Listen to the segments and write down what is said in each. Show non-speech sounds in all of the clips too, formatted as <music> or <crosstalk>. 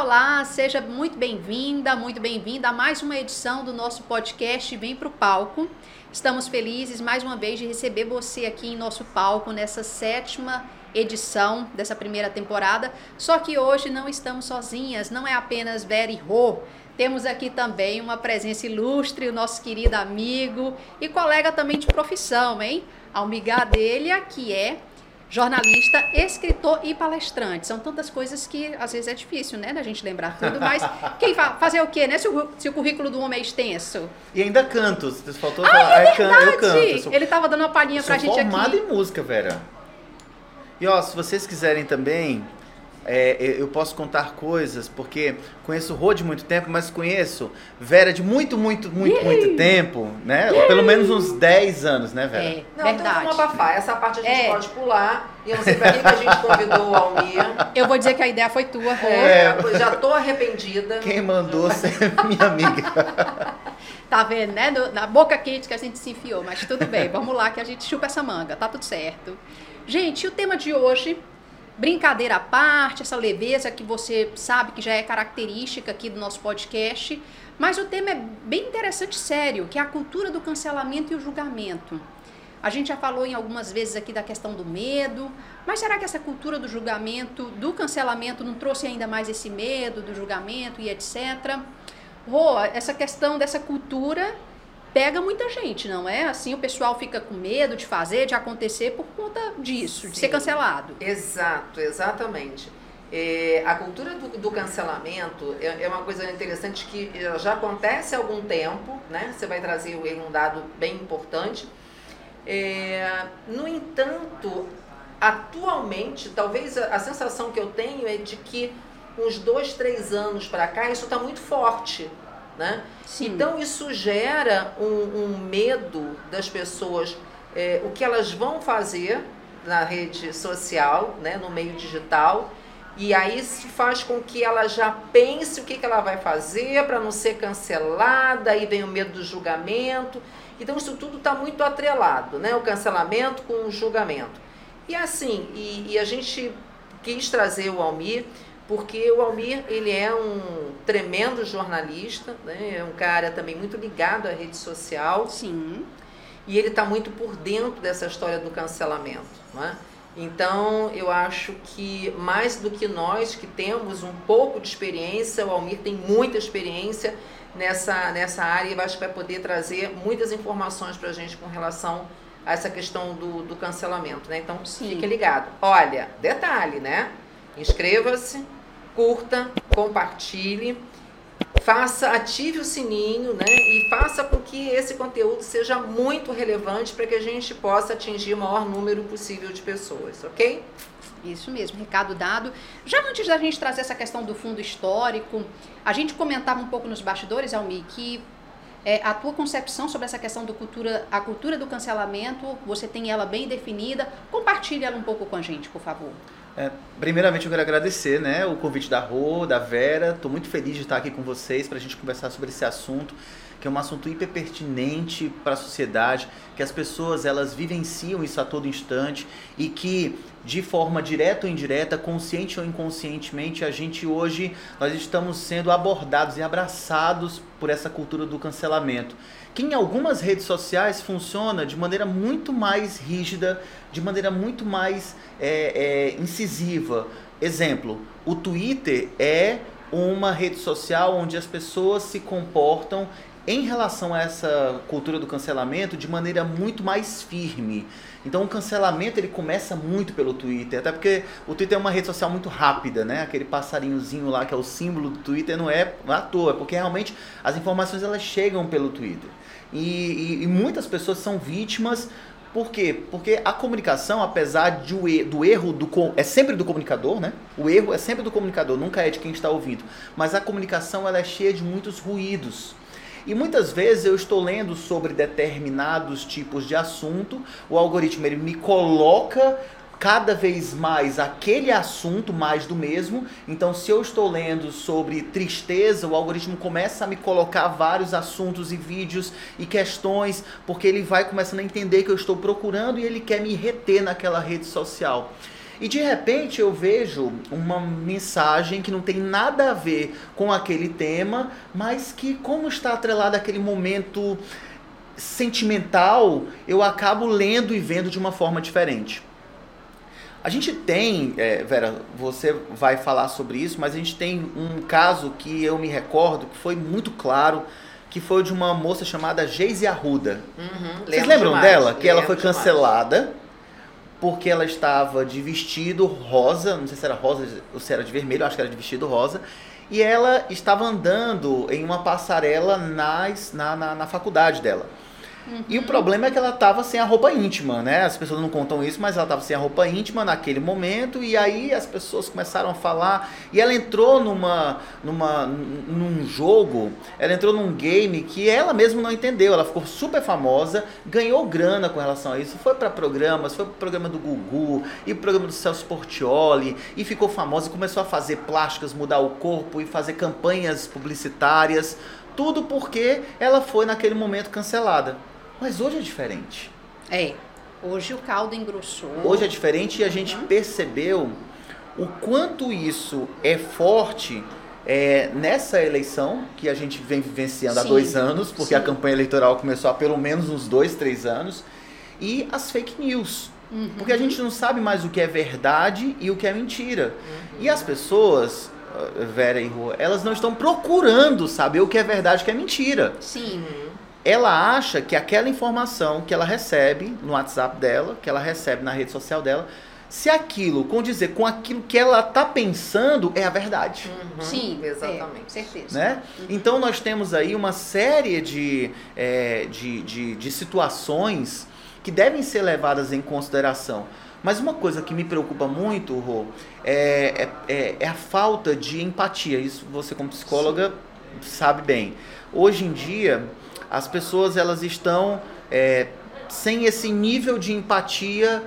Olá, seja muito bem-vinda, muito bem-vinda a mais uma edição do nosso podcast Vem Pro Palco. Estamos felizes mais uma vez de receber você aqui em nosso palco nessa sétima edição dessa primeira temporada. Só que hoje não estamos sozinhas, não é apenas Vera e Rô. Temos aqui também uma presença ilustre, o nosso querido amigo e colega também de profissão, hein? Almir dele, que é jornalista, escritor e palestrante. São tantas coisas que às vezes é difícil, né, da gente lembrar tudo, mas quem fa fazer o quê, né, se o, se o, currículo do homem é extenso? E ainda canto, faltou ah, falar, é verdade. eu canto. Eu sou, Ele estava dando uma palhinha pra gente aqui. formado em música, Vera. E ó, se vocês quiserem também, é, eu posso contar coisas, porque conheço o Rô de muito tempo, mas conheço Vera de muito, muito, muito, Yay! muito tempo, né? Yay! Pelo menos uns 10 anos, né, Vera? É, não, verdade. então vamos abafar. Essa parte a gente é. pode pular. E eu não sei pra que a gente convidou o Almir. Eu vou dizer que a ideia foi tua, Rô. É, já tô arrependida. Quem mandou ser minha amiga. <laughs> Tá vendo, né? Na boca quente que a gente se enfiou, mas tudo bem, vamos lá que a gente chupa essa manga, tá tudo certo. Gente, o tema de hoje Brincadeira à parte, essa leveza que você sabe que já é característica aqui do nosso podcast, mas o tema é bem interessante e sério, que é a cultura do cancelamento e o julgamento. A gente já falou em algumas vezes aqui da questão do medo, mas será que essa cultura do julgamento, do cancelamento, não trouxe ainda mais esse medo do julgamento e etc? Rô, essa questão dessa cultura pega muita gente, não é? Assim o pessoal fica com medo de fazer, de acontecer por conta disso, Sim, de ser cancelado. Exato, exatamente. É, a cultura do, do cancelamento é, é, uma coisa interessante que já acontece há algum tempo, né? Você vai trazer um dado bem importante. É, no entanto, atualmente, talvez a, a sensação que eu tenho é de que uns dois, três anos para cá, isso está muito forte né? Então isso gera um, um medo das pessoas, é, o que elas vão fazer na rede social, né, no meio digital, e aí isso faz com que ela já pense o que, que ela vai fazer para não ser cancelada, aí vem o medo do julgamento. Então isso tudo está muito atrelado, né? O cancelamento com o julgamento. E assim, e, e a gente quis trazer o Almir porque o Almir ele é um tremendo jornalista, né? é um cara também muito ligado à rede social. Sim. E ele está muito por dentro dessa história do cancelamento. Né? Então, eu acho que mais do que nós que temos um pouco de experiência, o Almir tem muita experiência nessa, nessa área e acho que vai poder trazer muitas informações para a gente com relação a essa questão do, do cancelamento. Né? Então, Sim. fique ligado. Olha, detalhe, né? Inscreva-se, curta, compartilhe, faça, ative o sininho, né? E faça com que esse conteúdo seja muito relevante para que a gente possa atingir o maior número possível de pessoas, ok? Isso mesmo, recado dado. Já antes da gente trazer essa questão do fundo histórico, a gente comentava um pouco nos bastidores, Almi, que é, a tua concepção sobre essa questão do cultura, a cultura do cancelamento, você tem ela bem definida. Compartilhe ela um pouco com a gente, por favor. É, primeiramente eu quero agradecer né, o convite da Rô, da Vera. Estou muito feliz de estar aqui com vocês para a gente conversar sobre esse assunto, que é um assunto hiper pertinente para a sociedade, que as pessoas elas vivenciam isso a todo instante e que de forma direta ou indireta, consciente ou inconscientemente, a gente hoje nós estamos sendo abordados e abraçados por essa cultura do cancelamento que em algumas redes sociais funciona de maneira muito mais rígida, de maneira muito mais é, é, incisiva. Exemplo, o Twitter é uma rede social onde as pessoas se comportam em relação a essa cultura do cancelamento de maneira muito mais firme. Então o cancelamento ele começa muito pelo Twitter, até porque o Twitter é uma rede social muito rápida, né? Aquele passarinhozinho lá que é o símbolo do Twitter não é à toa, porque realmente as informações elas chegam pelo Twitter. E, e, e muitas pessoas são vítimas por quê? Porque a comunicação, apesar de do erro do é sempre do comunicador, né? O erro é sempre do comunicador, nunca é de quem está ouvindo. Mas a comunicação ela é cheia de muitos ruídos. E muitas vezes eu estou lendo sobre determinados tipos de assunto, o algoritmo ele me coloca cada vez mais aquele assunto, mais do mesmo. Então, se eu estou lendo sobre tristeza, o algoritmo começa a me colocar vários assuntos e vídeos e questões, porque ele vai começando a entender que eu estou procurando e ele quer me reter naquela rede social. E de repente eu vejo uma mensagem que não tem nada a ver com aquele tema, mas que, como está atrelada àquele momento sentimental, eu acabo lendo e vendo de uma forma diferente. A gente tem, é, Vera, você vai falar sobre isso, mas a gente tem um caso que eu me recordo que foi muito claro, que foi de uma moça chamada Geise Arruda. Uhum, Vocês lembram demais, dela? Que ela foi lembro demais. Porque ela estava de vestido rosa, não sei se era rosa ou se era de vermelho, acho que era de vestido rosa, e ela estava andando em uma passarela nas, na, na, na faculdade dela. E o problema é que ela estava sem a roupa íntima, né? As pessoas não contam isso, mas ela estava sem a roupa íntima naquele momento e aí as pessoas começaram a falar e ela entrou numa, numa, num jogo, ela entrou num game que ela mesma não entendeu. Ela ficou super famosa, ganhou grana com relação a isso, foi para programas, foi pro programa do Gugu e pro programa do Celso Portioli e ficou famosa e começou a fazer plásticas, mudar o corpo e fazer campanhas publicitárias, tudo porque ela foi naquele momento cancelada. Mas hoje é diferente. É. Hoje o caldo engrossou. Hoje é diferente e a gente percebeu o quanto isso é forte é, nessa eleição que a gente vem vivenciando há Sim, dois anos, porque sim. a campanha eleitoral começou há pelo menos uns dois, três anos, e as fake news. Uhum. Porque a gente não sabe mais o que é verdade e o que é mentira. Uhum. E as pessoas, eh, Vera e Rua, elas não estão procurando saber o que é verdade e o que é mentira Sim. Uhum. ela acha que aquela informação que ela recebe no WhatsApp dela, que ela recebe na rede social dela, se aquilo condizer com aquilo que ela está pensando, é a verdade. Uhum, Sim. Exatamente. É, certeza. Né? Então nós temos aí uma série de, é, de, de, de situações que devem ser levadas em consideração. Mas uma coisa que me preocupa muito, Rô, é, é, é- é a falta de empatia. Isso você como psicóloga sabe bem. Hoje em dia, as pessoas elas estão é, sem esse nível de empatia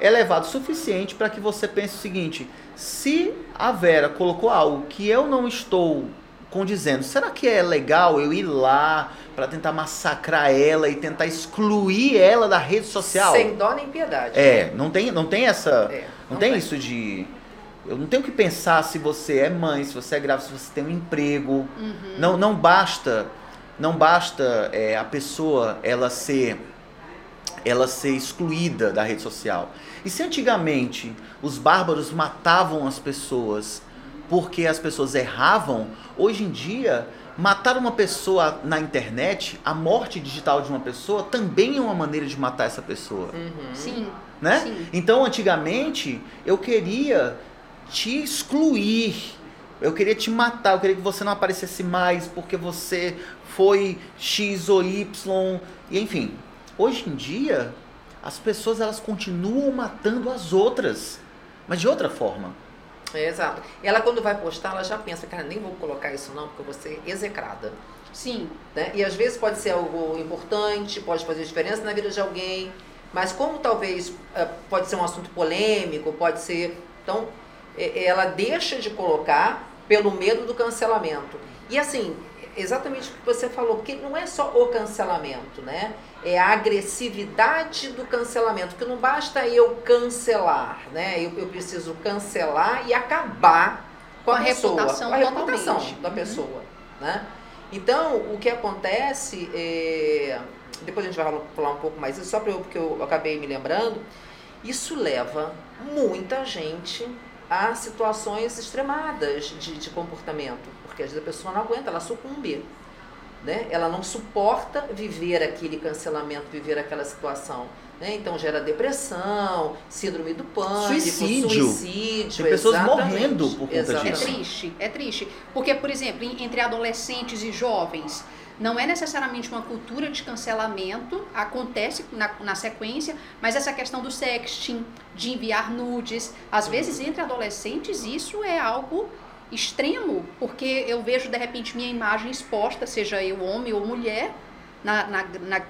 elevado o suficiente para que você pense o seguinte: se a Vera colocou algo que eu não estou condizendo, será que é legal eu ir lá para tentar massacrar ela e tentar excluir ela da rede social? Sem dó nem piedade. É, não tem, não tem essa, É, não, tem, isso de eu não tenho que pensar se você é mãe, se você é grávida, se você tem um emprego. Uhum. Não, não basta, não basta é, a pessoa ela ser, ela ser excluída da rede social. E se antigamente os bárbaros matavam as pessoas porque as pessoas erravam, hoje em dia matar uma pessoa na internet, a morte digital de uma pessoa também é uma maneira de matar essa pessoa Uhum. Sim. né? Sim. Então, antigamente, eu queria te excluir. Eu queria te matar, eu queria que você não aparecesse mais porque você foi X ou Y, e enfim. Hoje em dia, as pessoas elas continuam matando as outras, mas de outra forma. É, exato. Ela quando vai postar, ela já pensa, cara, nem vou colocar isso não, porque eu vou ser execrada. Sim. né? E às vezes pode ser algo importante, pode fazer diferença na vida de alguém, mas como talvez eh, pode ser um assunto polêmico, pode ser. Então, eh, ela deixa de colocar pelo medo do cancelamento. E assim, exatamente o que você falou, porque não é só o cancelamento, né? É a agressividade do cancelamento, que não basta eu cancelar, né? Eu, eu preciso cancelar e acabar com a, Com a pessoa, reputação com a reputação totalmente. da Uhum. pessoa, né? Então, o que acontece, é, depois a gente vai falar um pouco mais, isso só eu, porque eu acabei me lembrando, isso leva muita gente a situações extremadas de, de comportamento, porque às vezes a pessoa não aguenta, ela sucumbe, né? Ela não suporta viver aquele cancelamento, viver aquela situação, né? Então gera depressão, síndrome do pânico, Suicídio. suicídio, Tem pessoas exatamente, morrendo por conta É disso. exatamente. triste, é triste. Porque, por exemplo, em- entre adolescentes e jovens, não é necessariamente uma cultura de cancelamento, acontece na, na sequência, mas essa questão do sexting, de enviar nudes, às vezes entre adolescentes isso é algo extremo, porque eu vejo de repente minha imagem exposta, seja eu homem ou mulher, na, na, na,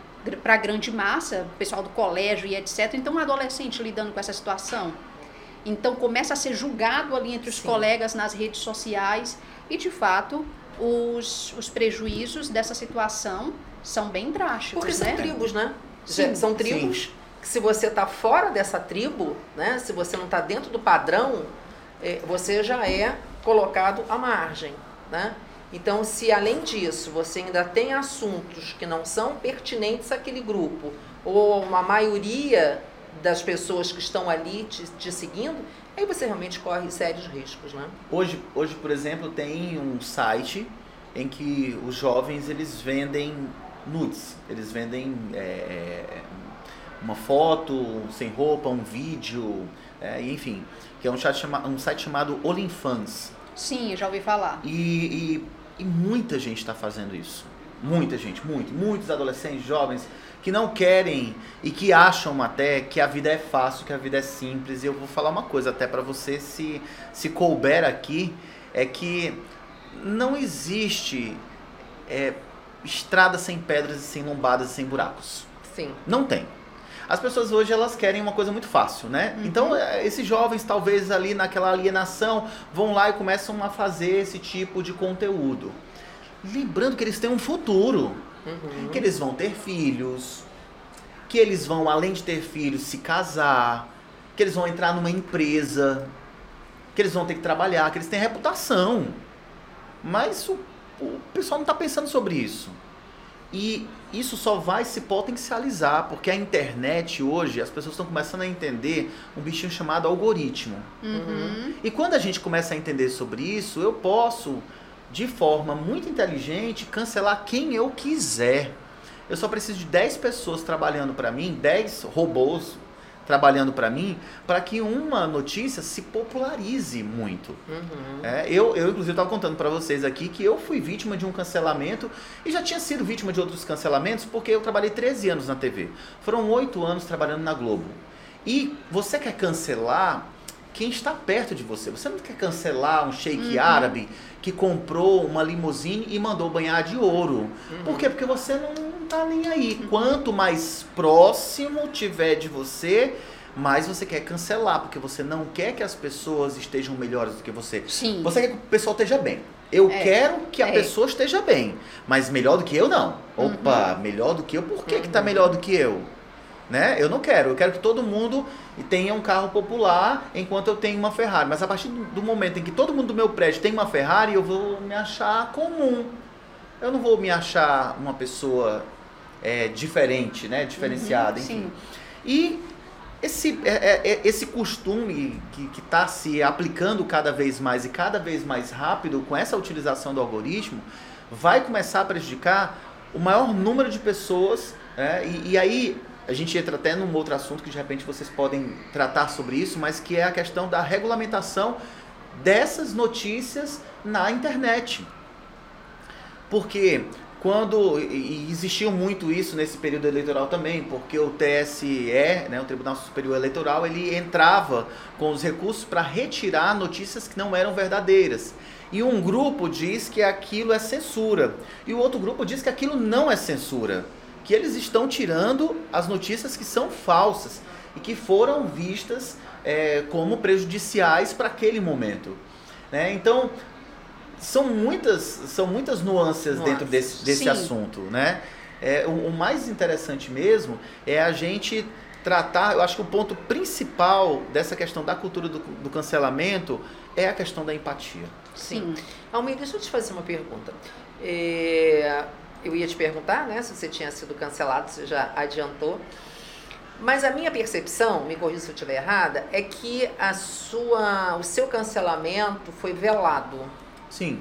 para a grande massa, pessoal do colégio e etc. Então, um adolescente lidando com essa situação. Então, começa a ser julgado ali entre os Sim. colegas nas redes sociais e, de fato, os, os prejuízos dessa situação são bem drásticos, Porque né? são tribos, né? Sim. São tribos que se você está fora dessa tribo, né, se você não está dentro do padrão, é, você já é colocado à margem. Né? Então, se além disso você ainda tem assuntos que não são pertinentes àquele grupo, ou uma maioria das pessoas que estão ali te, te seguindo, aí você realmente corre sérios riscos. Né? Hoje, hoje, por exemplo, tem um site em que os jovens eles vendem nudes, eles vendem é, uma foto sem roupa, um vídeo, é, enfim, que é um, chat chama, um site chamado OnlyFans. Sim, já ouvi falar. E, e, e muita gente está fazendo isso. Muita gente, muito. Muitos adolescentes, jovens, que não querem e que acham até que a vida é fácil, que a vida é simples. E eu vou falar uma coisa até para você, se, se couber aqui, é que não existe é, estrada sem pedras e sem lombadas e sem buracos. Sim. Não tem. As pessoas hoje elas querem uma coisa muito fácil, né? Uhum. Então, é, esses jovens, talvez ali naquela alienação, vão lá e começam a fazer esse tipo de conteúdo. Lembrando que eles têm um futuro, uhum. que eles vão ter filhos, que eles vão, além de ter filhos, se casar, que eles vão entrar numa empresa, que eles vão ter que trabalhar, que eles têm reputação. Mas o, o pessoal não está pensando sobre isso. E isso só vai se potencializar, porque a internet hoje, as pessoas estão começando a entender um bichinho chamado algoritmo. Uhum. E quando a gente começa a entender sobre isso, eu posso, de forma muito inteligente, cancelar quem eu quiser. Eu só preciso de 10 pessoas trabalhando para mim, 10 robôs trabalhando para mim, para que uma notícia se popularize muito. Uhum. É, eu, eu, inclusive, estava contando para vocês aqui que eu fui vítima de um cancelamento e já tinha sido vítima de outros cancelamentos porque eu trabalhei 13 anos na TV. Foram 8 anos trabalhando na Globo. E você quer cancelar quem está perto de você. Você não quer cancelar um sheik uhum. árabe que comprou uma limusine e mandou banhar de ouro. Uhum. Por quê? Porque você não tá nem aí. Quanto mais próximo tiver de você, mais você quer cancelar, porque você não quer que as pessoas estejam melhores do que você. Sim. Você quer que o pessoal esteja bem. Eu é. quero que a é. pessoa esteja bem, mas melhor do que eu não. Opa, uhum. melhor do que eu, por que uhum. que tá uhum. melhor do que eu? Né? Eu não quero, eu quero que todo mundo tenha um carro popular enquanto eu tenho uma Ferrari. Mas a partir do momento em que todo mundo do meu prédio tem uma Ferrari, eu vou me achar comum. Eu não vou me achar uma pessoa é, diferente, né? Diferenciada, uhum, enfim. Sim. E esse, é, é, é esse costume que está se aplicando cada vez mais e cada vez mais rápido com essa utilização do algoritmo vai começar a prejudicar o maior número de pessoas. Né? E, e aí a gente entra até num outro assunto que de repente vocês podem tratar sobre isso, mas que é a questão da regulamentação dessas notícias na internet. Porque quando existiu muito isso nesse período eleitoral também, porque o TSE, né, o Tribunal Superior Eleitoral, ele entrava com os recursos para retirar notícias que não eram verdadeiras. E um grupo diz que aquilo é censura, e o outro grupo diz que aquilo não é censura, que eles estão tirando as notícias que são falsas e que foram vistas é, como prejudiciais para aquele momento. Né? Então, são muitas, são muitas nuances, nuances. dentro desse, desse assunto, né? É, o, o, mais interessante mesmo é a gente tratar, eu acho que o ponto principal dessa questão da cultura do, do cancelamento é a questão da empatia. Sim. Almir, deixa eu te fazer uma pergunta. É, eu ia te perguntar, né, se você tinha sido cancelado, você já adiantou. Mas a minha percepção, me corrija se eu estiver errada, é que a sua, o seu cancelamento foi velado. Sim.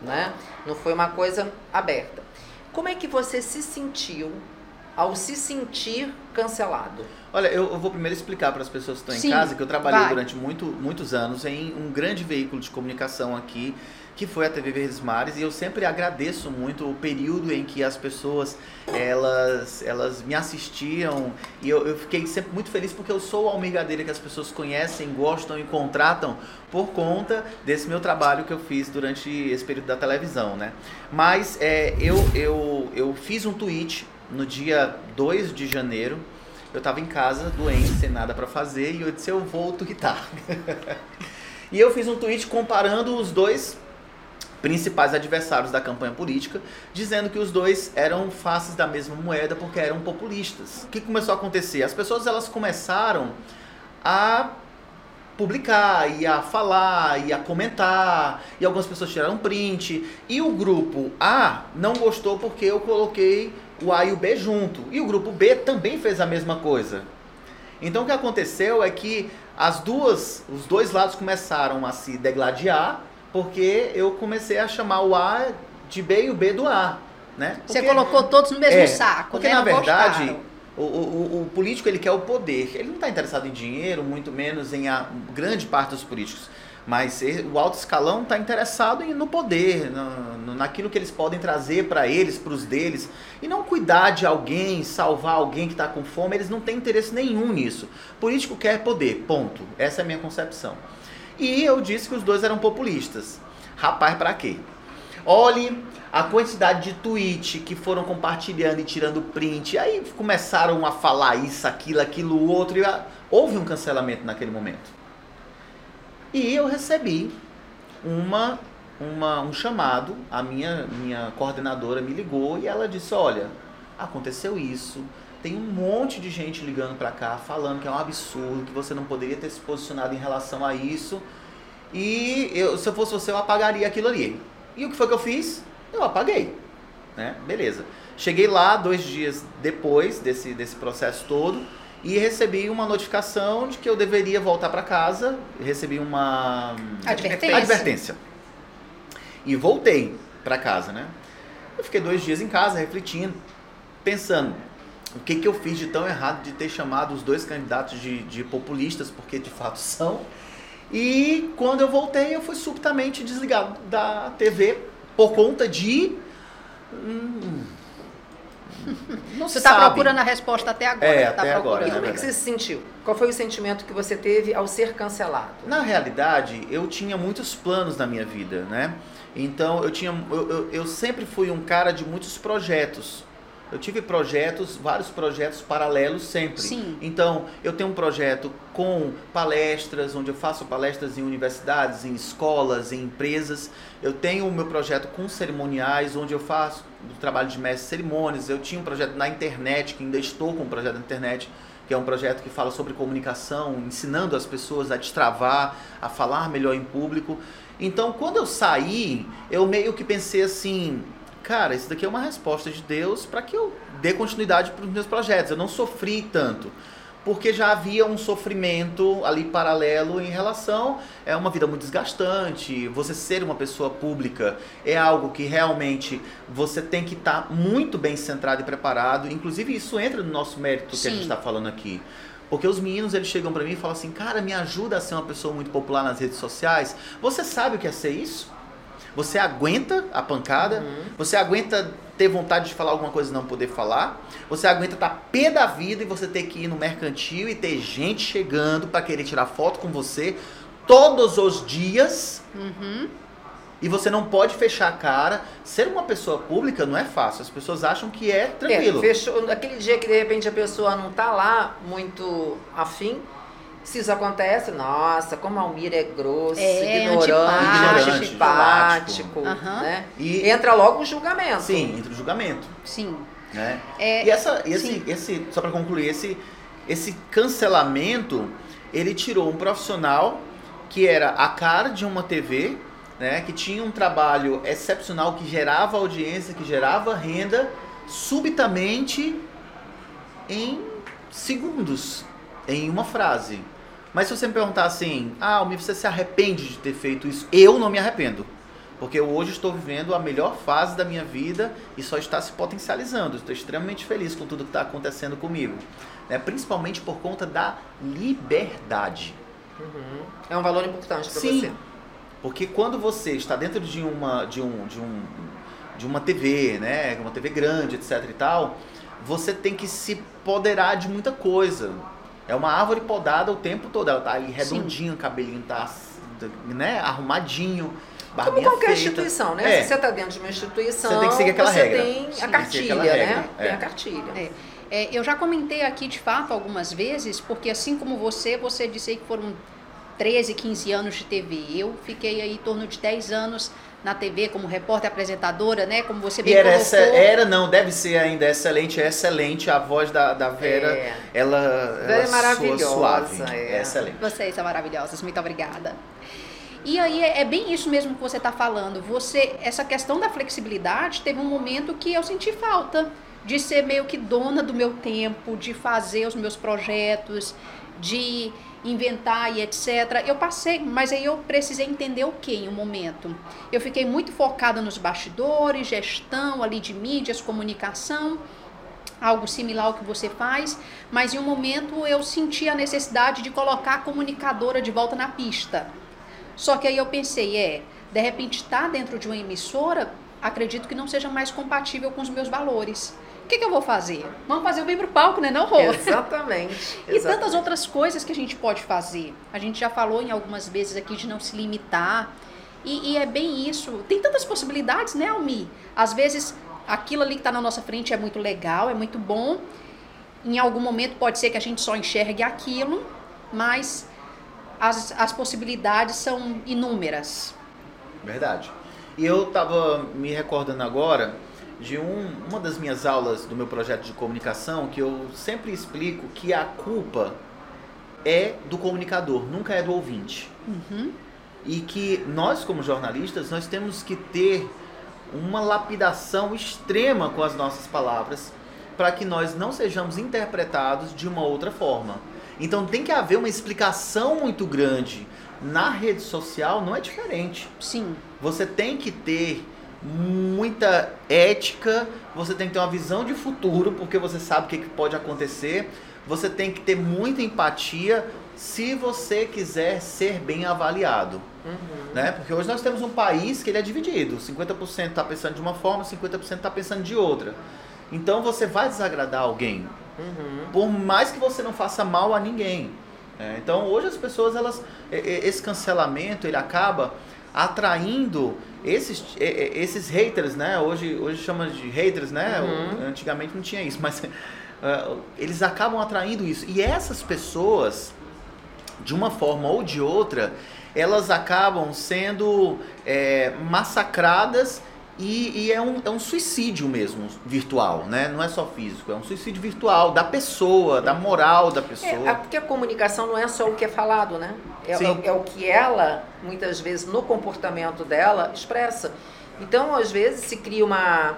Né? Não foi uma coisa aberta. Como é que você se sentiu ao se sentir cancelado? Olha, eu, vou primeiro explicar para as pessoas que estão Sim, em casa que eu trabalhei vai. durante muito, muitos anos em um grande veículo de comunicação aqui que foi a TV Verdes Mares, e eu sempre agradeço muito o período em que as pessoas elas, elas me assistiam, e eu, eu fiquei sempre muito feliz porque eu sou o almigadeira que as pessoas conhecem, gostam e contratam por conta desse meu trabalho que eu fiz durante esse período da televisão, né? Mas é, eu, eu, eu fiz um tweet no dia 2 de janeiro, eu estava em casa, doente, sem nada para fazer, e eu disse, eu vou tweetar. <laughs> e eu fiz um tweet comparando os dois principais adversários da campanha política, dizendo que os dois eram faces da mesma moeda porque eram populistas. O que começou a acontecer? As pessoas elas começaram a publicar, e a falar, e a comentar, e algumas pessoas tiraram print, e o grupo A não gostou porque eu coloquei o A e o B junto, e o grupo B também fez a mesma coisa. Então o que aconteceu é que as duas, os dois lados começaram a se degladiar, porque eu comecei a chamar o A de B e o B do A, né? Porque, Você colocou todos no mesmo é, saco, porque né? na verdade o, o, o, político ele quer o poder. Ele não está interessado em dinheiro, muito menos em a grande parte dos políticos. Mas o alto escalão está interessado em, no poder, no, no, naquilo que eles podem trazer para eles, para os deles. E não cuidar de alguém, salvar alguém que está com fome. Eles não têm interesse nenhum nisso. O político quer poder, ponto. Essa é a minha concepção. E eu disse que os dois eram populistas. Rapaz, para quê? Olhe a quantidade de tweets que foram compartilhando e tirando print. Aí começaram a falar isso, aquilo, aquilo, outro. E houve um cancelamento naquele momento. E eu recebi uma, uma, um chamado, a minha, minha coordenadora me ligou e ela disse: Olha, aconteceu isso. Tem um monte de gente ligando para cá falando que é um absurdo, que você não poderia ter se posicionado em relação a isso. E eu, se eu fosse você, eu apagaria aquilo ali. E o que foi que eu fiz? Eu apaguei. Né? Beleza. Cheguei lá dois dias depois desse, desse processo todo e recebi uma notificação de que eu deveria voltar para casa. Recebi uma advertência. advertência. E voltei para casa, né? Eu fiquei dois dias em casa refletindo, pensando o que, que eu fiz de tão errado de ter chamado os dois candidatos de, de populistas, porque de fato <laughs> são. E quando eu voltei, eu fui subitamente desligado da TV por conta de. Hum, não você está procurando a resposta até agora. É, tá até agora. E como é que você se sentiu? Qual foi o sentimento que você teve ao ser cancelado? Na realidade, eu tinha muitos planos na minha vida, né? Então eu tinha, eu, eu, eu sempre fui um cara de muitos projetos. Eu tive projetos, vários projetos paralelos sempre. Sim. Então, eu tenho um projeto com palestras, onde eu faço palestras em universidades, em escolas, em empresas. Eu tenho o meu projeto com cerimoniais, onde eu faço o trabalho de mestre cerimônias. Eu tinha um projeto na internet, que ainda estou com um projeto na internet, que é um projeto que fala sobre comunicação, ensinando as pessoas a destravar, a falar melhor em público. Então, quando eu saí, eu meio que pensei assim, cara, isso daqui é uma resposta de Deus para que eu dê continuidade para os meus projetos. Eu não sofri tanto, porque já havia um sofrimento ali paralelo em relação é uma vida muito desgastante. Você ser uma pessoa pública é algo que realmente você tem que estar tá muito bem centrado e preparado. Inclusive isso entra no nosso mérito Sim. que a gente está falando aqui. Porque os meninos eles chegam para mim e falam assim: "Cara, me ajuda a ser uma pessoa muito popular nas redes sociais. Você sabe o que é ser isso?" Você aguenta a pancada, uhum. você aguenta ter vontade de falar alguma coisa e não poder falar, você aguenta estar tá pé da vida e você ter que ir no mercantil e ter gente chegando para querer tirar foto com você todos os dias. Uhum. E você não pode fechar a cara. Ser uma pessoa pública não é fácil. As pessoas acham que é tranquilo. É, fechou, aquele dia que de repente a pessoa não tá lá muito afim, se isso acontece, nossa, como a Almir é grosso, é, ignorante, antipático, antipático uhum. né? E entra logo o julgamento. Sim, entra o julgamento. Sim. Né? É, e essa, esse, esse, só para concluir, esse, esse cancelamento, ele tirou um profissional que era a cara de uma TV, né, que tinha um trabalho excepcional, que gerava audiência, que gerava renda, subitamente em segundos, em uma frase. Mas se você me perguntar assim, ah, Almir, você se arrepende de ter feito isso? Eu não me arrependo. Porque eu hoje estou vivendo a melhor fase da minha vida e só está se potencializando. Estou extremamente feliz com tudo que está acontecendo comigo. Né? Principalmente por conta da liberdade. Uhum. É um valor importante para você. Porque quando você está dentro de uma, de um, de um, de uma TV, né, uma TV grande, etc e tal, você tem que se poderar de muita coisa. É uma árvore podada o tempo todo. Ela tá ali redondinho, o cabelinho tá né, arrumadinho. Como qualquer feita. instituição, né? É. Se você está dentro de uma instituição, você tem que seguir aquela você regra. tem a cartilha, né? É. Tem a cartilha. É. É, eu já comentei aqui de fato algumas vezes, porque assim como você, você disse aí que foram 13, 15 anos de TV. Eu fiquei aí em torno de 10 anos na TV como repórter apresentadora, né? Como você bem e era, essa, era, não, deve ser ainda excelente, é excelente. A voz da, da Vera, É. ela, Vera ela é maravilhosa, suave. é. É excelente. Vocês são maravilhosas, muito obrigada. E aí é, é bem isso mesmo que você está falando. Você, essa questão da flexibilidade, teve um momento que eu senti falta de ser meio que dona do meu tempo, de fazer os meus projetos, de inventar e etc. Eu passei, mas aí eu precisei entender o que em um momento. Eu fiquei muito focada nos bastidores, gestão ali de mídias, comunicação, algo similar ao que você faz, mas em um momento eu senti a necessidade de colocar a comunicadora de volta na pista. Só que aí eu pensei, é, de repente estar dentro de uma emissora, acredito que não seja mais compatível com os meus valores. O que, que eu vou fazer? Vamos fazer o Vem pro palco, né, não, Rô? Exatamente. <laughs> E tantas exatamente. outras coisas que a gente pode fazer. A gente já falou em algumas vezes aqui de não se limitar. E, e é bem isso. Tem tantas possibilidades, né, Almi? Às vezes, aquilo ali que está na nossa frente é muito legal, é muito bom. Em algum momento pode ser que a gente só enxergue aquilo, mas as, as possibilidades são inúmeras. Verdade. E eu tava me recordando agora de um, uma das minhas aulas do meu projeto de comunicação que eu sempre explico que a culpa é do comunicador, nunca é do ouvinte. Uhum. E que nós, como jornalistas, nós temos que ter uma lapidação extrema com as nossas palavras para que nós não sejamos interpretados de uma outra forma. Então tem que haver uma explicação muito grande. Na rede social não é diferente. Sim. Você tem que ter muita ética, você tem que ter uma visão de futuro, porque você sabe o que pode acontecer. Você tem que ter muita empatia se você quiser ser bem avaliado. Uhum. Né? Porque hoje nós temos um país que ele é dividido. 50% está pensando de uma forma, 50% está pensando de outra. Então você vai desagradar alguém, Uhum. por mais que você não faça mal a ninguém. né? então hoje as pessoas, elas, esse cancelamento, ele acaba atraindo esses, e- e- esses haters, né? Hoje, hoje chama de haters, né? Uhum. Antigamente não tinha isso, <laughs> mas eh, eles acabam atraindo isso. E essas pessoas, de uma forma ou de outra, elas acabam sendo eh, massacradas e, e é, um, é um suicídio mesmo, virtual, né? Não é só físico, é um suicídio virtual da pessoa, da moral da pessoa. É, a- porque a comunicação não é só o que é falado, né? É, é o- é o que ela, muitas vezes, no comportamento dela, expressa. Então, às vezes, se cria uma,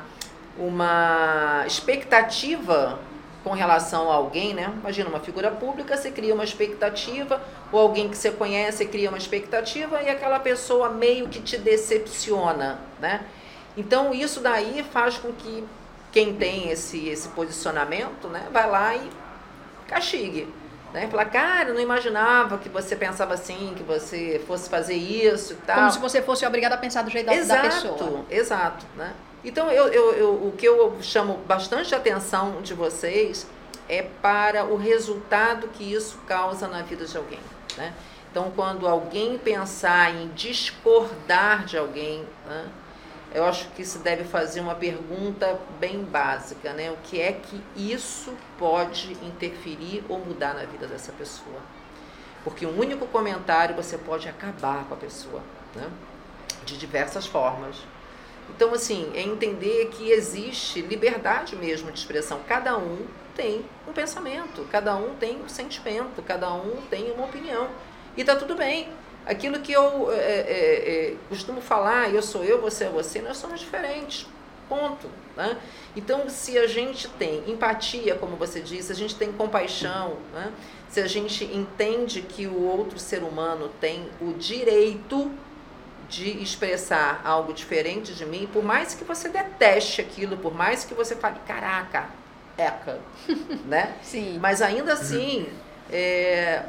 uma expectativa com relação a alguém, né? Imagina uma figura pública, você cria uma expectativa, ou alguém que você conhece cria uma expectativa e aquela pessoa meio que te decepciona, né? Então isso daí faz com que quem tem esse, esse posicionamento, né, vai lá e castigue. Né? Falar, cara, eu não imaginava que você pensava assim, que você fosse fazer isso e tal. Como se você fosse obrigada a pensar do jeito da, da exato, pessoa. exato, né? Então eu, eu, eu, o que eu chamo bastante atenção de vocês é para o resultado que isso causa na vida de alguém, né? Então quando alguém pensar em discordar de alguém, né? Eu acho que se deve fazer uma pergunta bem básica, né? O que é que isso pode interferir ou mudar na vida dessa pessoa? Porque um único comentário você pode acabar com a pessoa, né? De diversas formas. Então, assim, é entender que existe liberdade mesmo de expressão. Cada um tem um pensamento, cada um tem um sentimento, cada um tem uma opinião. E tá tudo bem. Aquilo que eu é, é, é, costumo falar, eu sou eu, você é você, nós somos diferentes. Ponto. Né? Então, se a gente tem empatia, como você disse, a gente tem compaixão, né? se a gente entende que o outro ser humano tem o direito de expressar algo diferente de mim, por mais que você deteste aquilo, por mais que você fale, caraca, eca, <laughs> né? Sim. Mas ainda assim, é...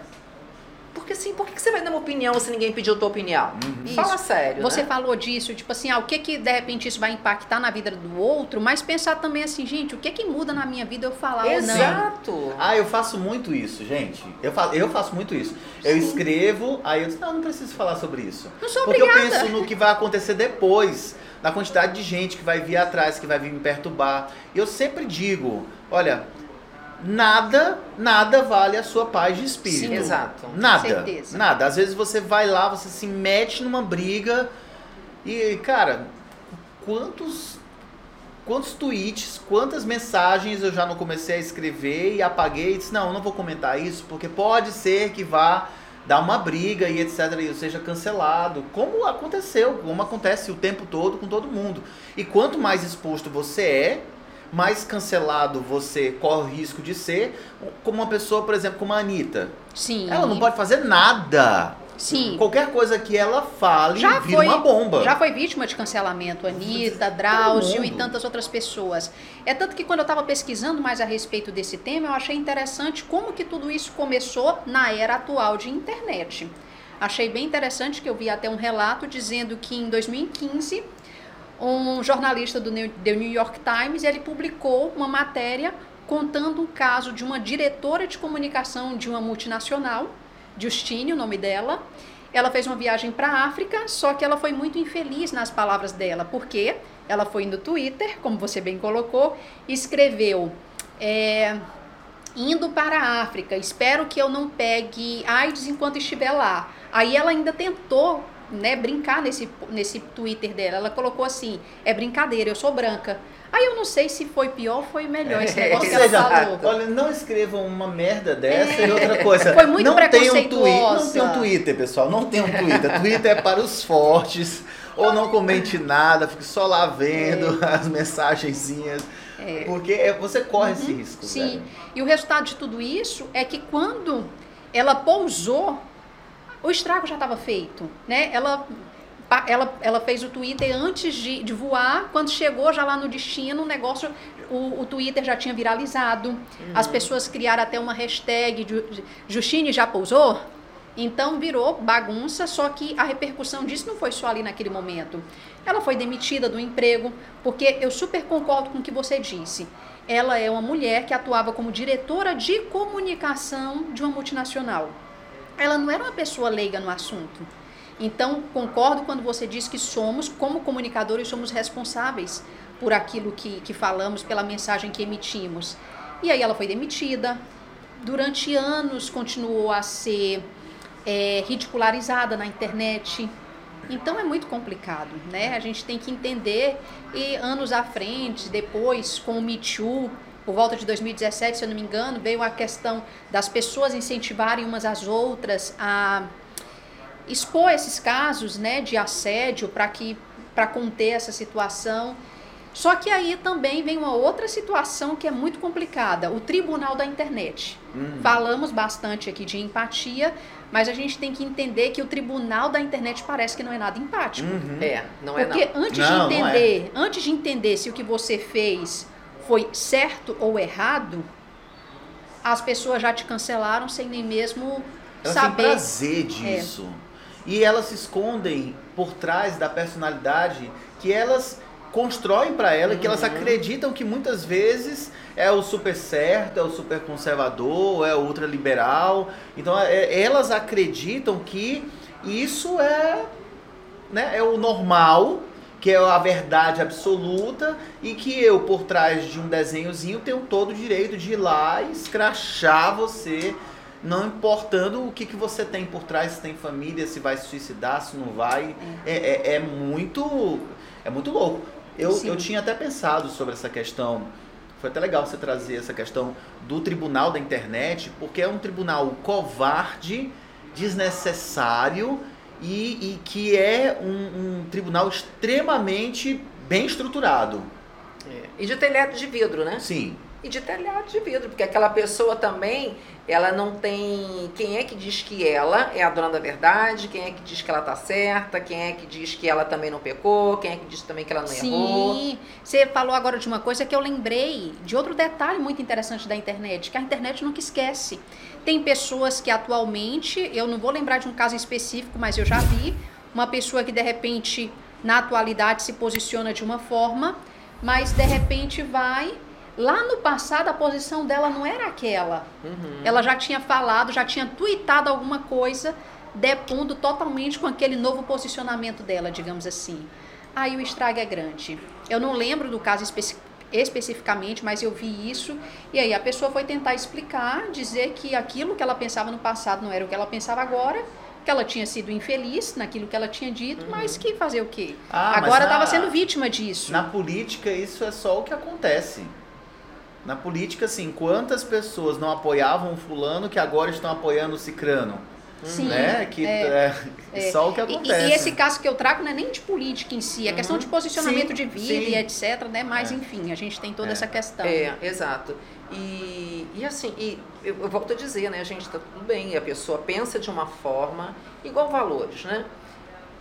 porque assim, por que você vai dar uma opinião se ninguém pediu tua opinião? Isso. Fala sério, Você né? falou disso, tipo assim, ah, o que que de repente isso vai impactar na vida do outro, mas pensar também assim, gente, o que que muda na minha vida eu falar ou não? Exato. Ah, eu faço muito isso, gente. Eu faço, eu faço muito isso. Eu escrevo, aí eu digo, não, não preciso falar sobre isso. Não sou Porque eu obrigada. penso no que vai acontecer depois, na quantidade de gente que vai vir atrás, que vai vir me perturbar. E eu sempre digo, olha, nada, nada vale a sua paz de espírito. Sim, exato. Nada. Certeza. Nada. Às vezes você vai lá, você se mete numa briga e, cara, quantos quantos tweets, quantas mensagens eu já não comecei a escrever e apaguei e disse, não, eu não vou comentar isso, porque pode ser que vá dar uma briga e etc, e eu seja cancelado, como aconteceu, como acontece o tempo todo com todo mundo. E quanto mais exposto você é, mais cancelado você corre o risco de ser, como uma pessoa, por exemplo, como a Anitta. Sim. Ela não pode fazer nada. Sim. Qualquer coisa que ela fale Já vira foi, uma bomba. já foi vítima de cancelamento, Anitta, Drauzio e tantas outras pessoas. É tanto que quando eu estava pesquisando mais a respeito desse tema, eu achei interessante como que tudo isso começou na era atual de internet. Achei bem interessante que eu vi até um relato dizendo que em 2015 um jornalista do New, The New York Times ele publicou uma matéria contando um caso de uma diretora de comunicação de uma multinacional, Justine, o nome dela. Ela fez uma viagem para a África, só que ela foi muito infeliz nas palavras dela, porque ela foi no Twitter, como você bem colocou, escreveu. é, indo para a África, espero que eu não pegue AIDS enquanto estiver lá. Aí ela ainda tentou né, brincar nesse, nesse Twitter dela. Ela colocou assim: é brincadeira, eu sou branca. Aí eu não sei se foi pior ou foi melhor esse É, negócio Ou que <laughs> ela seja, falou. olha, não escrevam uma merda dessa É. e outra coisa. Foi muito não tem um preconceituosa. Twitter, Não tem um Twitter, pessoal. Não tem um Twitter. Twitter é para os fortes. Ou não comente nada, fique só lá vendo as mensagenzinhas. É. Porque é- você corre esse risco. Sim. velho. E o resultado de tudo isso é que quando ela pousou, o estrago já estava feito, né? Ela, ela, ela fez o Twitter antes de, de voar, quando chegou já lá no destino, o negócio, o, o Twitter já tinha viralizado, as pessoas criaram até uma hashtag, Ju- Justine já pousou? Então virou bagunça, só que a repercussão disso não foi só ali naquele momento. Ela foi demitida do emprego, porque eu super concordo com o que você disse. Ela é uma mulher que atuava como diretora de comunicação de uma multinacional. Ela não era uma pessoa leiga no assunto. Então, concordo quando você diz que somos, como comunicadores, somos responsáveis por aquilo que, que falamos, pela mensagem que emitimos. E aí ela foi demitida. Durante anos continuou a ser é, ridicularizada na internet. Então é muito complicado, né? A gente tem que entender e anos à frente, depois com o Me Too, por volta de 2017, se eu não me engano, veio a questão das pessoas incentivarem umas às outras a expor esses casos, né, de assédio para que para conter essa situação. Só que aí também vem uma outra situação que é muito complicada, o tribunal da internet. Hum. Falamos bastante aqui de empatia, mas a gente tem que entender que o tribunal da internet parece que não é nada empático. Uhum. É, não é Porque não. antes Não, de não é. entender, antes de entender se o que você fez foi certo ou errado, as pessoas já te cancelaram sem nem mesmo Elas têm saber. prazer disso. E elas se escondem por trás da personalidade que elas constroem para ela, que elas acreditam que muitas vezes é o super certo, é o super conservador, é o ultraliberal. Então é- elas acreditam que isso é, né, é o normal, que é a verdade absoluta e que eu, por trás de um desenhozinho, tenho todo o direito de ir lá e escrachar você não importando o que, que você tem por trás, se tem família, se vai se suicidar, se não vai. É, é, é muito. É muito louco. Eu, Sim. eu tinha até pensado sobre essa questão. Foi até legal você trazer essa questão do tribunal da internet, porque é um tribunal covarde, desnecessário e, e que é um, um tribunal extremamente bem estruturado. É. E de telhado de vidro, né? Sim. E de telhado de vidro, porque aquela pessoa também, ela não tem. Quem é que diz que ela é a dona da verdade? Quem é que diz que ela tá certa? Quem é que diz que ela também não pecou? Quem é que diz também que ela não errou? Sim, você falou agora de uma coisa que eu lembrei de outro detalhe muito interessante da internet, que a internet nunca esquece. Tem pessoas que atualmente, eu não vou lembrar de um caso específico, mas eu já vi uma pessoa que de repente na atualidade se posiciona de uma forma, mas de repente vai lá no passado a posição dela não era aquela. Uhum. Ela já tinha falado, já tinha tweetado alguma coisa, depondo totalmente com aquele novo posicionamento dela, digamos assim. Aí o estrago é grande. Eu não lembro do caso especi- especificamente, mas eu vi isso. E aí a pessoa foi tentar explicar, dizer que aquilo que ela pensava no passado não era o que ela pensava agora, que ela tinha sido infeliz naquilo que ela tinha dito, uhum. mas que fazer o quê? Ah, agora estava sendo vítima disso. Na política, isso é só o que acontece. Na política, assim, quantas pessoas não apoiavam o fulano que agora estão apoiando o cicrano? Sim, né? Que é, é, é, só o que acontece. E, e, esse caso que eu trago não é nem de política em si, é uhum. questão de posicionamento sim, de vida sim. e etc, né? Mas, é. enfim, a gente tem toda é. essa questão. É, exato. E, e assim, e eu, eu volto a dizer, né? A gente tá tudo bem, a pessoa pensa de uma forma, igual valores, né?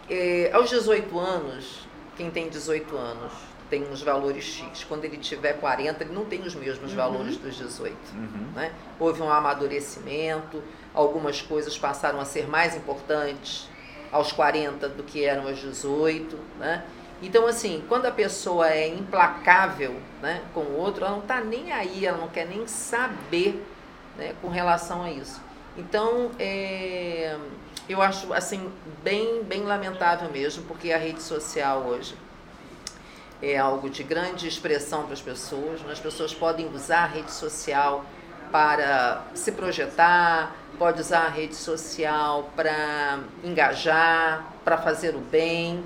É, aos 18 anos, quem tem 18 anos tem uns valores X. Quando ele tiver 40, ele não tem os mesmos uhum. valores dos 18. Uhum. Né? Houve um amadurecimento, algumas coisas passaram a ser mais importantes aos 40 do que eram aos 18. Né? Então, assim, quando a pessoa é implacável né, com o outro, ela não está nem aí, ela não quer nem saber né, com relação a isso. Então, é, eu acho assim bem, bem lamentável mesmo, porque a rede social hoje é algo de grande expressão para as pessoas. Né? As pessoas podem usar a rede social para se projetar, pode usar a rede social para engajar, para fazer o bem,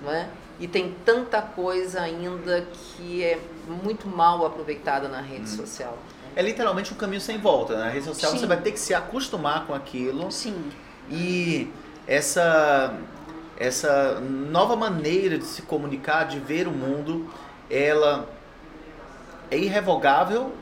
não é? E tem tanta coisa ainda que é muito mal aproveitada na rede hum. social. É literalmente um caminho sem volta. Né? Na rede social Sim. você vai ter que se acostumar com aquilo. Sim. E essa essa nova maneira de se comunicar, de ver o mundo, ela é irrevogável,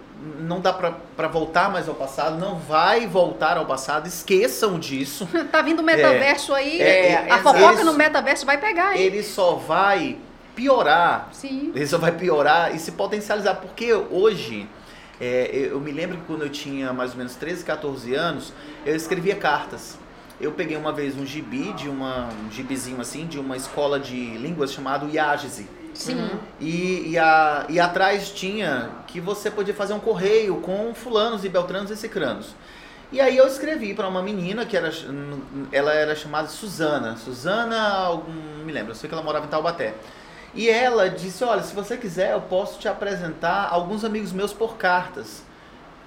não dá para voltar mais ao passado, não vai voltar ao passado, esqueçam disso. <laughs> tá vindo o metaverso é, aí, é, a fofoca no metaverso vai pegar aí. Ele só vai piorar. Sim. Ele só vai piorar e se potencializar, porque hoje, é, eu me lembro que quando eu tinha mais ou menos 13, 14 anos, eu escrevia cartas. Eu peguei uma vez um gibi de uma um gibizinho assim de uma escola de línguas chamado IAGESE. Sim. Uhum. E, e, a, e atrás tinha que você podia fazer um correio com fulanos e beltranos e cicranos. E aí eu escrevi para uma menina que era ela era chamada Suzana. Suzana, não me lembro, eu sei que ela morava em Taubaté. E ela disse: "Olha, se você quiser, eu posso te apresentar alguns amigos meus por cartas",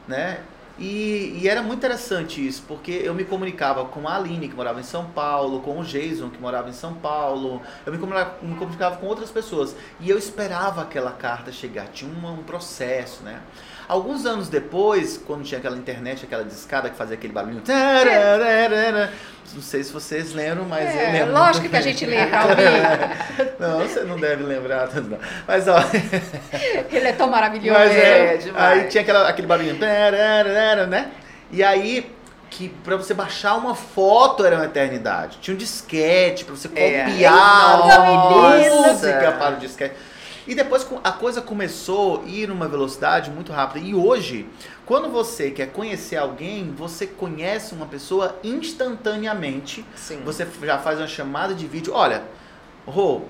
né? E, e, era muito interessante isso, porque eu me comunicava com a Aline, que morava em São Paulo, com o Jason, que morava em São Paulo, eu me comunicava, me comunicava com outras pessoas. E eu esperava aquela carta chegar, tinha um, um processo, né? Alguns anos depois, quando tinha aquela internet, aquela discada que fazia aquele barulho. Não sei se vocês lembram, mas é, eu lembro. Lógico que a gente lembra, <laughs> Não, você não deve lembrar tanto, não. Mas, ó. <laughs> Ele é tão maravilhoso. Mas, é, é demais. Aí tinha aquela, aquele barulhinho. Né? E aí, que para você baixar uma foto era uma eternidade. Tinha um disquete para você é. copiar é, uma música para o disquete. E depois a coisa começou a ir numa velocidade muito rápida. E hoje, quando você quer conhecer alguém, você conhece uma pessoa instantaneamente. Sim. Você já faz uma chamada de vídeo. Olha, Rô,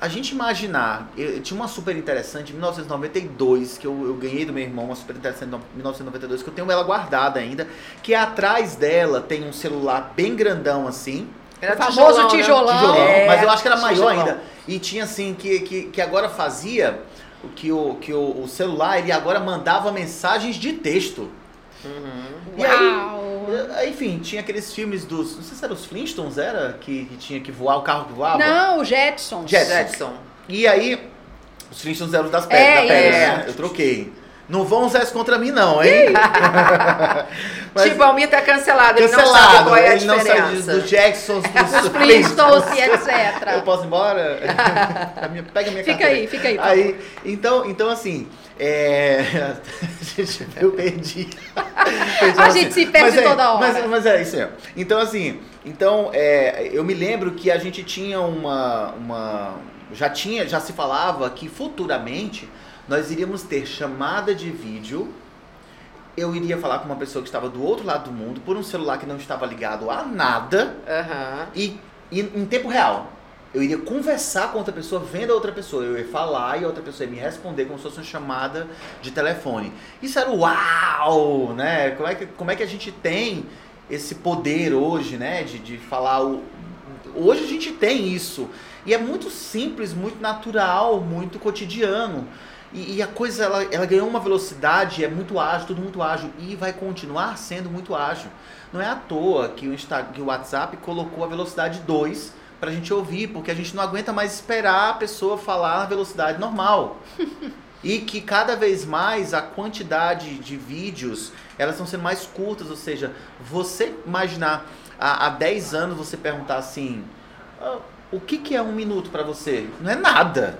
a gente imaginar, eu, tinha uma super interessante em 1992, que eu, eu, ganhei do meu irmão, uma super interessante em 1992, que eu tenho ela guardada ainda, que atrás dela tem um celular bem grandão assim, era o famoso tijolão. Né? tijolão, é, mas eu acho que era maior tijolão. ainda. E tinha assim, que, que, que agora fazia o que, o, que o, o celular, ele agora mandava mensagens de texto. Uhum. E Uau. aí, eh, enfim, tinha aqueles filmes dos. Não sei se eram os Flintstones, era? Que, que tinha que voar, o carro que voava? Não, o Jetsons. Jetson. Jetson. E aí, os Flintstones eram das pedras, é, da pedra, é. né? Eu troquei. Não vão usar isso contra mim, não, hein? <laughs> Mas, tipo, Almir tá cancelado, ele não sabe qual é a ele diferença. Ele não sabe do Jacksons, <laughs> dos Flintstones e etc. Eu posso ir embora? a <laughs> minha, pega a minha Fica carteira. aí, fica aí. aí então, então, assim, é... gente, eu perdi. a assim, gente se perde mas toda é, hora. Mas, mas, é isso mesmo. Então, assim, então, é, eu me lembro que a gente tinha uma, uma... Já tinha, já se falava que futuramente nós iríamos ter chamada de vídeo. Eu iria falar com uma pessoa que estava do outro lado do mundo por um celular que não estava ligado a nada uhum. e, e em tempo real. Eu iria conversar com outra pessoa, vendo a outra pessoa. Eu ia falar e a outra pessoa ia me responder como se fosse uma chamada de telefone. Isso era uau, né? Como é que, como é que a gente tem esse poder hoje, né? De, de falar o. Hoje a gente tem isso. E é muito simples, muito natural, muito cotidiano. E, e, a coisa, ela, ela ganhou uma velocidade, é muito ágil, tudo muito ágil. E vai continuar sendo muito ágil. Não é à toa que o, Insta, que o WhatsApp colocou a velocidade 2 para a gente ouvir, porque a gente não aguenta mais esperar a pessoa falar na velocidade normal. <laughs> e que cada vez mais a quantidade de vídeos elas estão sendo mais curtas, ou seja, você imaginar há, há 10 anos você perguntar assim, ah, o que, que é um minuto para você? Não é nada.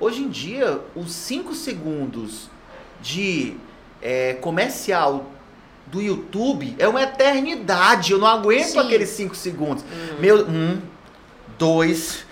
Hoje em dia, os 5 segundos de é, comercial do YouTube é uma eternidade. Eu não aguento Sim. aqueles 5 segundos. Uhum. Meu, um, dois,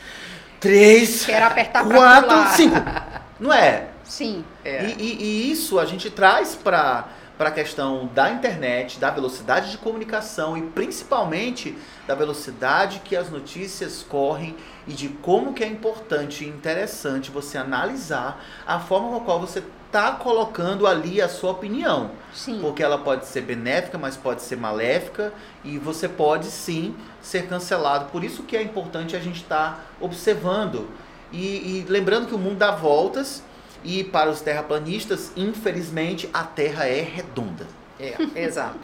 três, Quero apertar quatro, cinco. <laughs> Não é? Sim. É. E, e, e, isso a gente traz para para a questão da internet, da velocidade de comunicação e principalmente da velocidade que as notícias correm e de como que é importante e interessante você analisar a forma com a qual você está colocando ali a sua opinião. Sim. Porque ela pode ser benéfica, mas pode ser maléfica e você pode sim ser cancelado. Por isso que é importante a gente estar tá observando e, e lembrando que o mundo dá voltas e para os terraplanistas, infelizmente, a Terra é redonda. É, exato.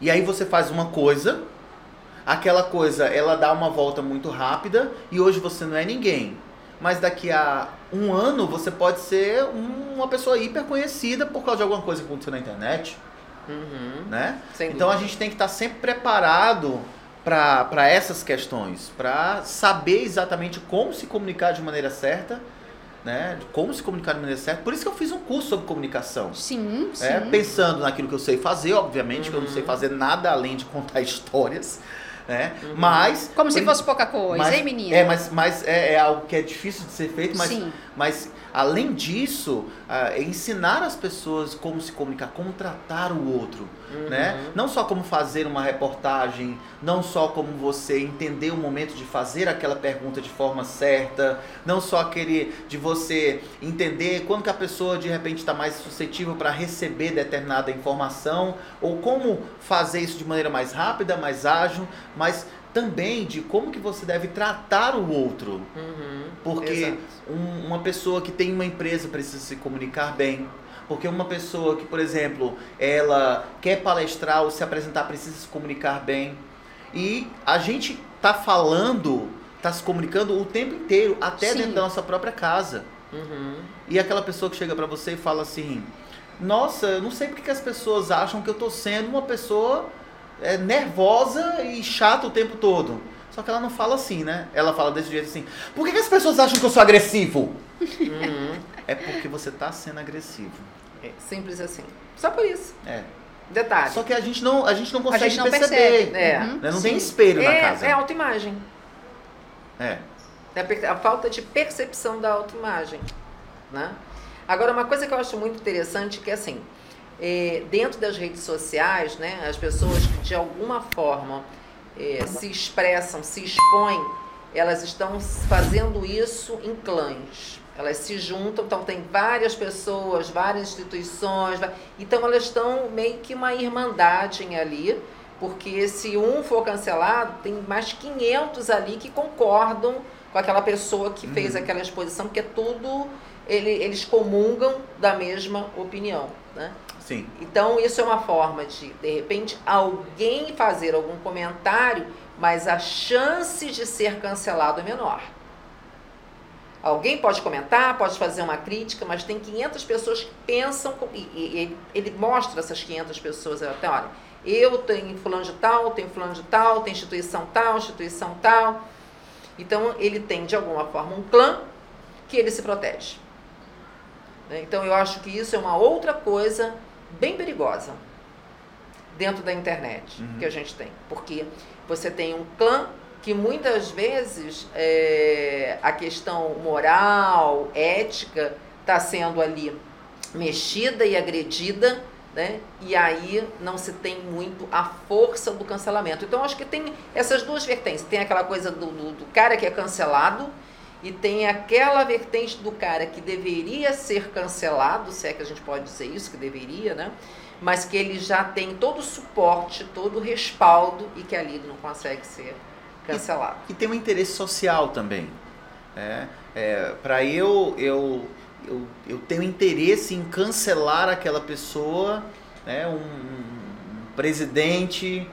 E aí você faz uma coisa, aquela coisa ela dá uma volta muito rápida e hoje você não é ninguém. Mas daqui a um ano você pode ser uma pessoa hiper conhecida por causa de alguma coisa que aconteceu na internet. Uhum. Né? então a gente tem que estar sempre preparado para essas questões, para saber exatamente como se comunicar de maneira certa né? De como se comunicar de maneira certa. Por isso que eu fiz um curso sobre comunicação. Sim, é, sim. Pensando naquilo que eu sei fazer, obviamente, uhum. que eu não sei uhum. fazer nada além de contar <laughs> histórias. Né? Uhum. Mas. Como se fosse pouca coisa, mas, hein, menina? É, mas, mas é, é, algo que é difícil de ser feito, mas, Sim. Mas além disso, uh, ensinar as pessoas como se comunicar, como tratar o outro. Uhum. Né? Não só como fazer uma reportagem, não só como você entender o momento de fazer aquela pergunta de forma certa, não só aquele de você entender quando que a pessoa de repente está mais suscetível para receber determinada informação, ou como fazer isso de maneira mais rápida, mais ágil, mas também de como que você deve tratar o outro. Uhum, Porque um, uma pessoa que tem uma empresa precisa se comunicar bem. Porque uma pessoa que, por exemplo, ela quer palestrar ou se apresentar precisa se comunicar bem. E a gente tá falando, tá se comunicando o tempo inteiro, até Sim. dentro da nossa própria casa. Uhum. E aquela pessoa que chega para você e fala assim: Nossa, eu não sei porque que as pessoas acham que eu tô sendo uma pessoa é, nervosa e chata o tempo todo. Só que ela não fala assim, né? Ela fala desse jeito assim: Por que, que as pessoas acham que eu sou agressivo? Uhum. É porque você tá sendo agressivo. É simples assim. Só por isso. É. Detalhe. Só que a gente não, a gente não consegue gente não perceber. Percebe. É. Uhum. Não tem espelho é, na casa. É autoimagem. É. é a, a falta de percepção da autoimagem. Né? Agora, uma coisa que eu acho muito interessante é que assim, é, dentro das redes sociais, né, as pessoas que de alguma forma é, se expressam, se expõem, elas estão fazendo isso em clãs. Elas se juntam, então tem várias pessoas, várias instituições, então elas estão meio que uma irmandade ali, porque se um for cancelado, tem mais 500 ali que concordam com aquela pessoa que fez uhum. aquela exposição, porque é tudo, ele, eles comungam da mesma opinião. Né? Sim. Então, isso é uma forma de, de repente, alguém fazer algum comentário, mas a chance de ser cancelado é menor. Alguém pode comentar, pode fazer uma crítica, mas tem 500 pessoas que pensam, e, e, ele mostra essas 500 pessoas até, olha, eu tenho fulano de tal, tenho fulano de tal, tem instituição tal, instituição tal. Então, ele tem, de alguma forma, um clã que ele se protege. Né? Então, eu acho que isso é uma outra coisa bem perigosa dentro da internet uhum. que a gente tem. Porque você tem um clã que muitas vezes é, a questão moral, ética, está sendo ali mexida e agredida, né? E aí não se tem muito a força do cancelamento. Então acho que tem essas duas vertentes. Tem aquela coisa do, do, do cara que é cancelado e tem aquela vertente do cara que deveria ser cancelado, se é que a gente pode dizer isso, que deveria, né? Mas que ele já tem todo o suporte, todo o respaldo e que ali não consegue ser cancelado. E, e tem um interesse social também. É, é, Para eu, eu eu, eu tenho interesse em cancelar aquela pessoa, né? um, um presidente,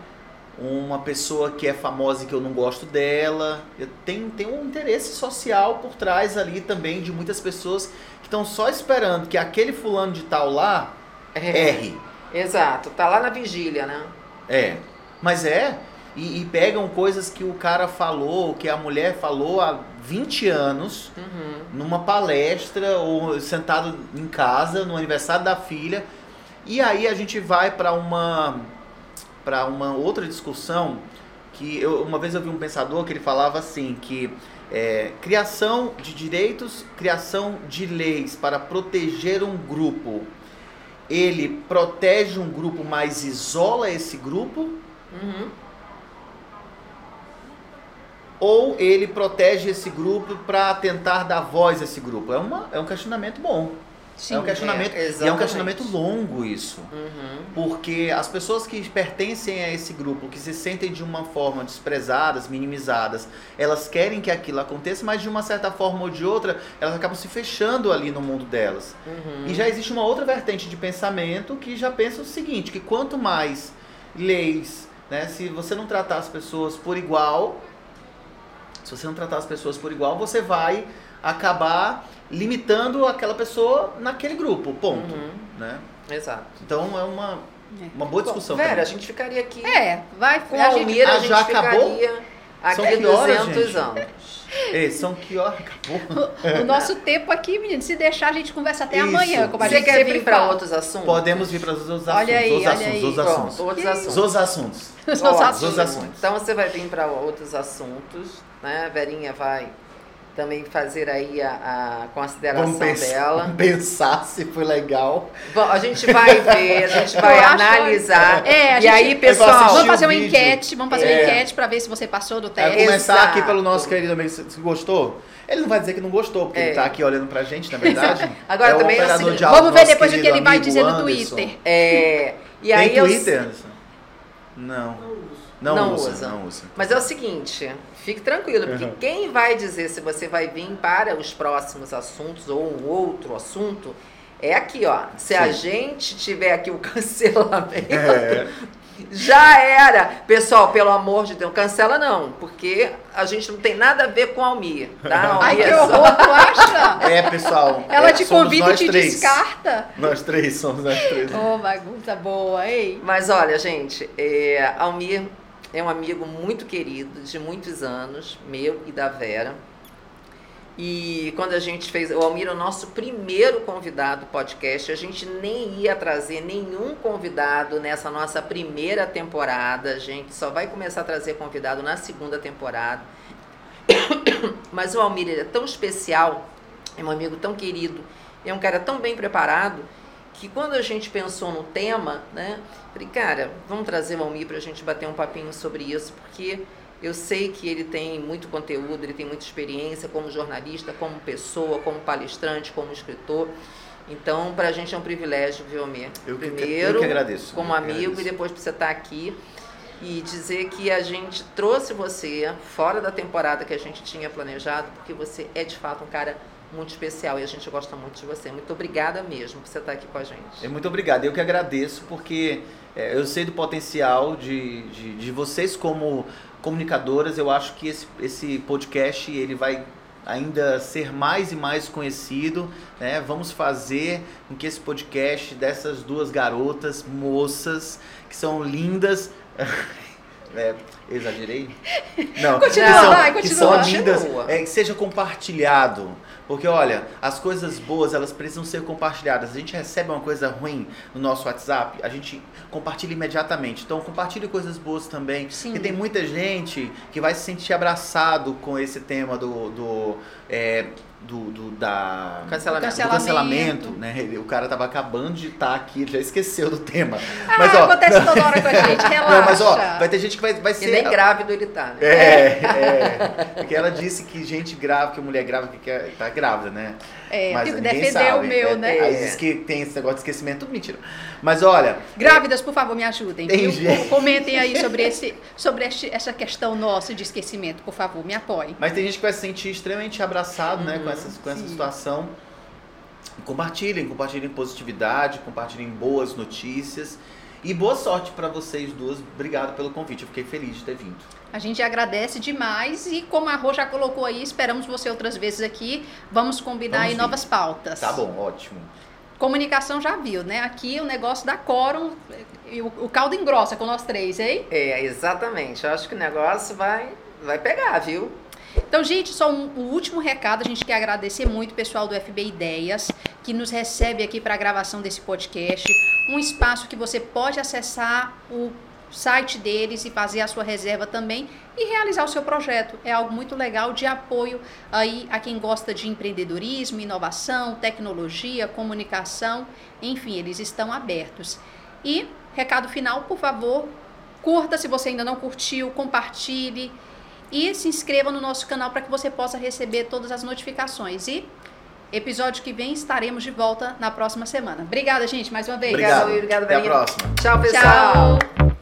uma pessoa que é famosa e que eu não gosto dela. Tenho, tenho um interesse social por trás ali também de muitas pessoas que estão só esperando que aquele fulano de tal lá É. erre. Exato, tá lá na vigília, né? É. Mas é. E, e pegam coisas que o cara falou, que a mulher falou há 20 anos, Uhum. numa palestra ou sentado em casa, no aniversário da filha. E aí a gente vai para uma para uma outra discussão que eu, uma vez eu vi um pensador que ele falava assim que é, criação de direitos, criação de leis para proteger um grupo, ele protege um grupo, mas isola esse grupo, Uhum. ou ele protege esse grupo para tentar dar voz a esse grupo? É, uma, é um questionamento bom. Sim. é um questionamento, é, e é um questionamento longo isso. Uhum. Porque as pessoas que pertencem a esse grupo, que se sentem de uma forma desprezadas, minimizadas, elas querem que aquilo aconteça, mas de uma certa forma ou de outra, elas acabam se fechando ali no mundo delas. Uhum. E já existe uma outra vertente de pensamento que já pensa o seguinte, que quanto mais leis, né, se você não tratar as pessoas por igual, se você não tratar as pessoas por igual, você vai acabar limitando aquela pessoa naquele grupo, ponto, Uhum. né? Exato. Então é uma, É. uma boa discussão. Bom, Vera, a gente ficaria aqui É, vai. com a Almira, Ah, a gente já acabou? ficaria São aqui que horas, 200 gente? anos. Ei, são que horas? Acabou? O nosso tempo aqui, menino, se deixar, a gente conversa até Isso. amanhã, como a Você gente quer vir para outros assuntos? Podemos vir para os outros assuntos. Olha aí, os olha assuntos, aí. os assuntos. outros assuntos. Os assuntos. Os Ótimo. assuntos. Os assuntos. Então você vai vir para outros assuntos, né? A Verinha vai também fazer aí a, a consideração pensar, dela. <laughs> pensar se foi legal. Bom, a gente vai ver, a gente <laughs> vai Eu acho- analisar. É, a e gente- aí, eu pessoal, Vamos fazer uma vídeo. enquete, vamos fazer uma É. enquete pra ver se você passou do É, teste. começar Exato. aqui pelo nosso querido amigo, se se gostou? Ele não vai dizer que não gostou, porque É. ele tá aqui olhando pra gente, na verdade. <laughs> Agora é o também é seguinte, de Vamos ver depois o que ele vai dizer no. Twitter. é, e Tem aí eu- Twitter, Anderson? Não. Não, Não usa, usa. Não usa. Mas é o seguinte, fique tranquilo, porque Uhum. quem vai dizer se você vai vir para os próximos assuntos ou um outro assunto é aqui, ó. Se a Sim. gente tiver aqui o <laughs> cancelamento, É. já era. Pessoal, pelo amor de Deus, cancela não, porque a gente não tem nada a ver com a Almir, tá? <laughs> Ai, que é só- horror, tu acha? <laughs> É, pessoal. Ela é, te convida e te três. descarta. Nós três somos nós três. Ô, bagunça boa, ei. Mas olha, gente, é, Almir é um amigo muito querido, de muitos anos, meu e da Vera. E quando a gente fez, o Almir é o nosso primeiro convidado do podcast, a gente nem ia trazer nenhum convidado nessa nossa primeira temporada, a gente só vai começar a trazer convidado na segunda temporada. <coughs> Mas o Almir é tão especial, é um amigo tão querido, é um cara tão bem preparado, que quando a gente pensou no tema, né, falei, cara, vamos trazer o Almir para a gente bater um papinho sobre isso, porque eu sei que ele tem muito conteúdo, ele tem muita experiência como jornalista, como pessoa, como palestrante, como escritor. Então, para a gente é um privilégio, viu, Almir? Eu que- Primeiro, eu que agradeço, como que amigo, agradeço. e depois por você estar aqui e dizer que a gente trouxe você fora da temporada que a gente tinha planejado, porque você é de fato um cara muito especial e a gente gosta muito de você. Muito obrigada mesmo por você estar aqui com a gente. É, Muito obrigado. Eu que agradeço, porque é, eu sei do potencial de, de, de vocês como comunicadoras. Eu acho que esse, esse podcast ele vai ainda ser mais e mais conhecido. Né? Vamos fazer com que esse podcast dessas duas garotas, moças, que são lindas. <laughs> É, exagerei? Não, Continua, que são, vai, que continua. são lindas, é, que seja compartilhado. Porque olha, as coisas boas elas precisam ser compartilhadas. A gente recebe uma coisa ruim no nosso WhatsApp, a gente compartilha imediatamente. Então compartilhe coisas boas também. Sim. Porque tem muita gente que vai se sentir abraçado com esse tema do, do, é, do, do- da Cancelamento. do cancelamento, né? O cara tava acabando de estar aqui, ele já esqueceu do tema. Ah, Mas ó, acontece toda hora com a <laughs> gente, relaxa. não, mas ó, vai ter gente que vai, vai E ser nem grávido ele tá, né? é, <laughs> é. Porque ela disse que gente grávida, que mulher grávida que quer, tá grávida, né? É, Mas tem que ninguém defender sabe. o meu, É, né? Aí diz que tem esse negócio de esquecimento, tudo mentira. Mas olha, Grávidas, por favor, me ajudem. Tem gente. Comentem aí sobre, esse, sobre este- essa questão nossa de esquecimento, por favor, me apoiem. mas tem gente que vai se sentir extremamente abraçado, né, com essa, com essa situação. Compartilhem, compartilhem positividade, compartilhem boas notícias. E boa sorte para vocês duas. Obrigado pelo convite. Eu fiquei feliz de ter vindo. A gente agradece demais e como a Rô já colocou aí, esperamos você outras vezes aqui. Vamos combinar Vamos aí vir. novas pautas. Tá bom, ótimo. Comunicação já viu, né? Aqui o negócio da quórum, e o, o caldo engrossa com nós três, hein? É, exatamente. Eu acho que o negócio vai, vai pegar, viu? Então, gente, só um, o último recado, a gente quer agradecer muito o pessoal do FB Ideias, que nos recebe aqui para a gravação desse podcast. Um espaço que você pode acessar o site deles e fazer a sua reserva também e realizar o seu projeto. É algo muito legal de apoio aí a quem gosta de empreendedorismo, inovação, tecnologia, comunicação, enfim, eles estão abertos. E recado final, por favor, curta se você ainda não curtiu, compartilhe e se inscreva no nosso canal para que você possa receber todas as notificações. E episódio que vem estaremos de volta na próxima semana. Obrigada, gente, mais uma vez. Obrigado. Obrigado, Até a próxima. Tchau, pessoal. Tchau.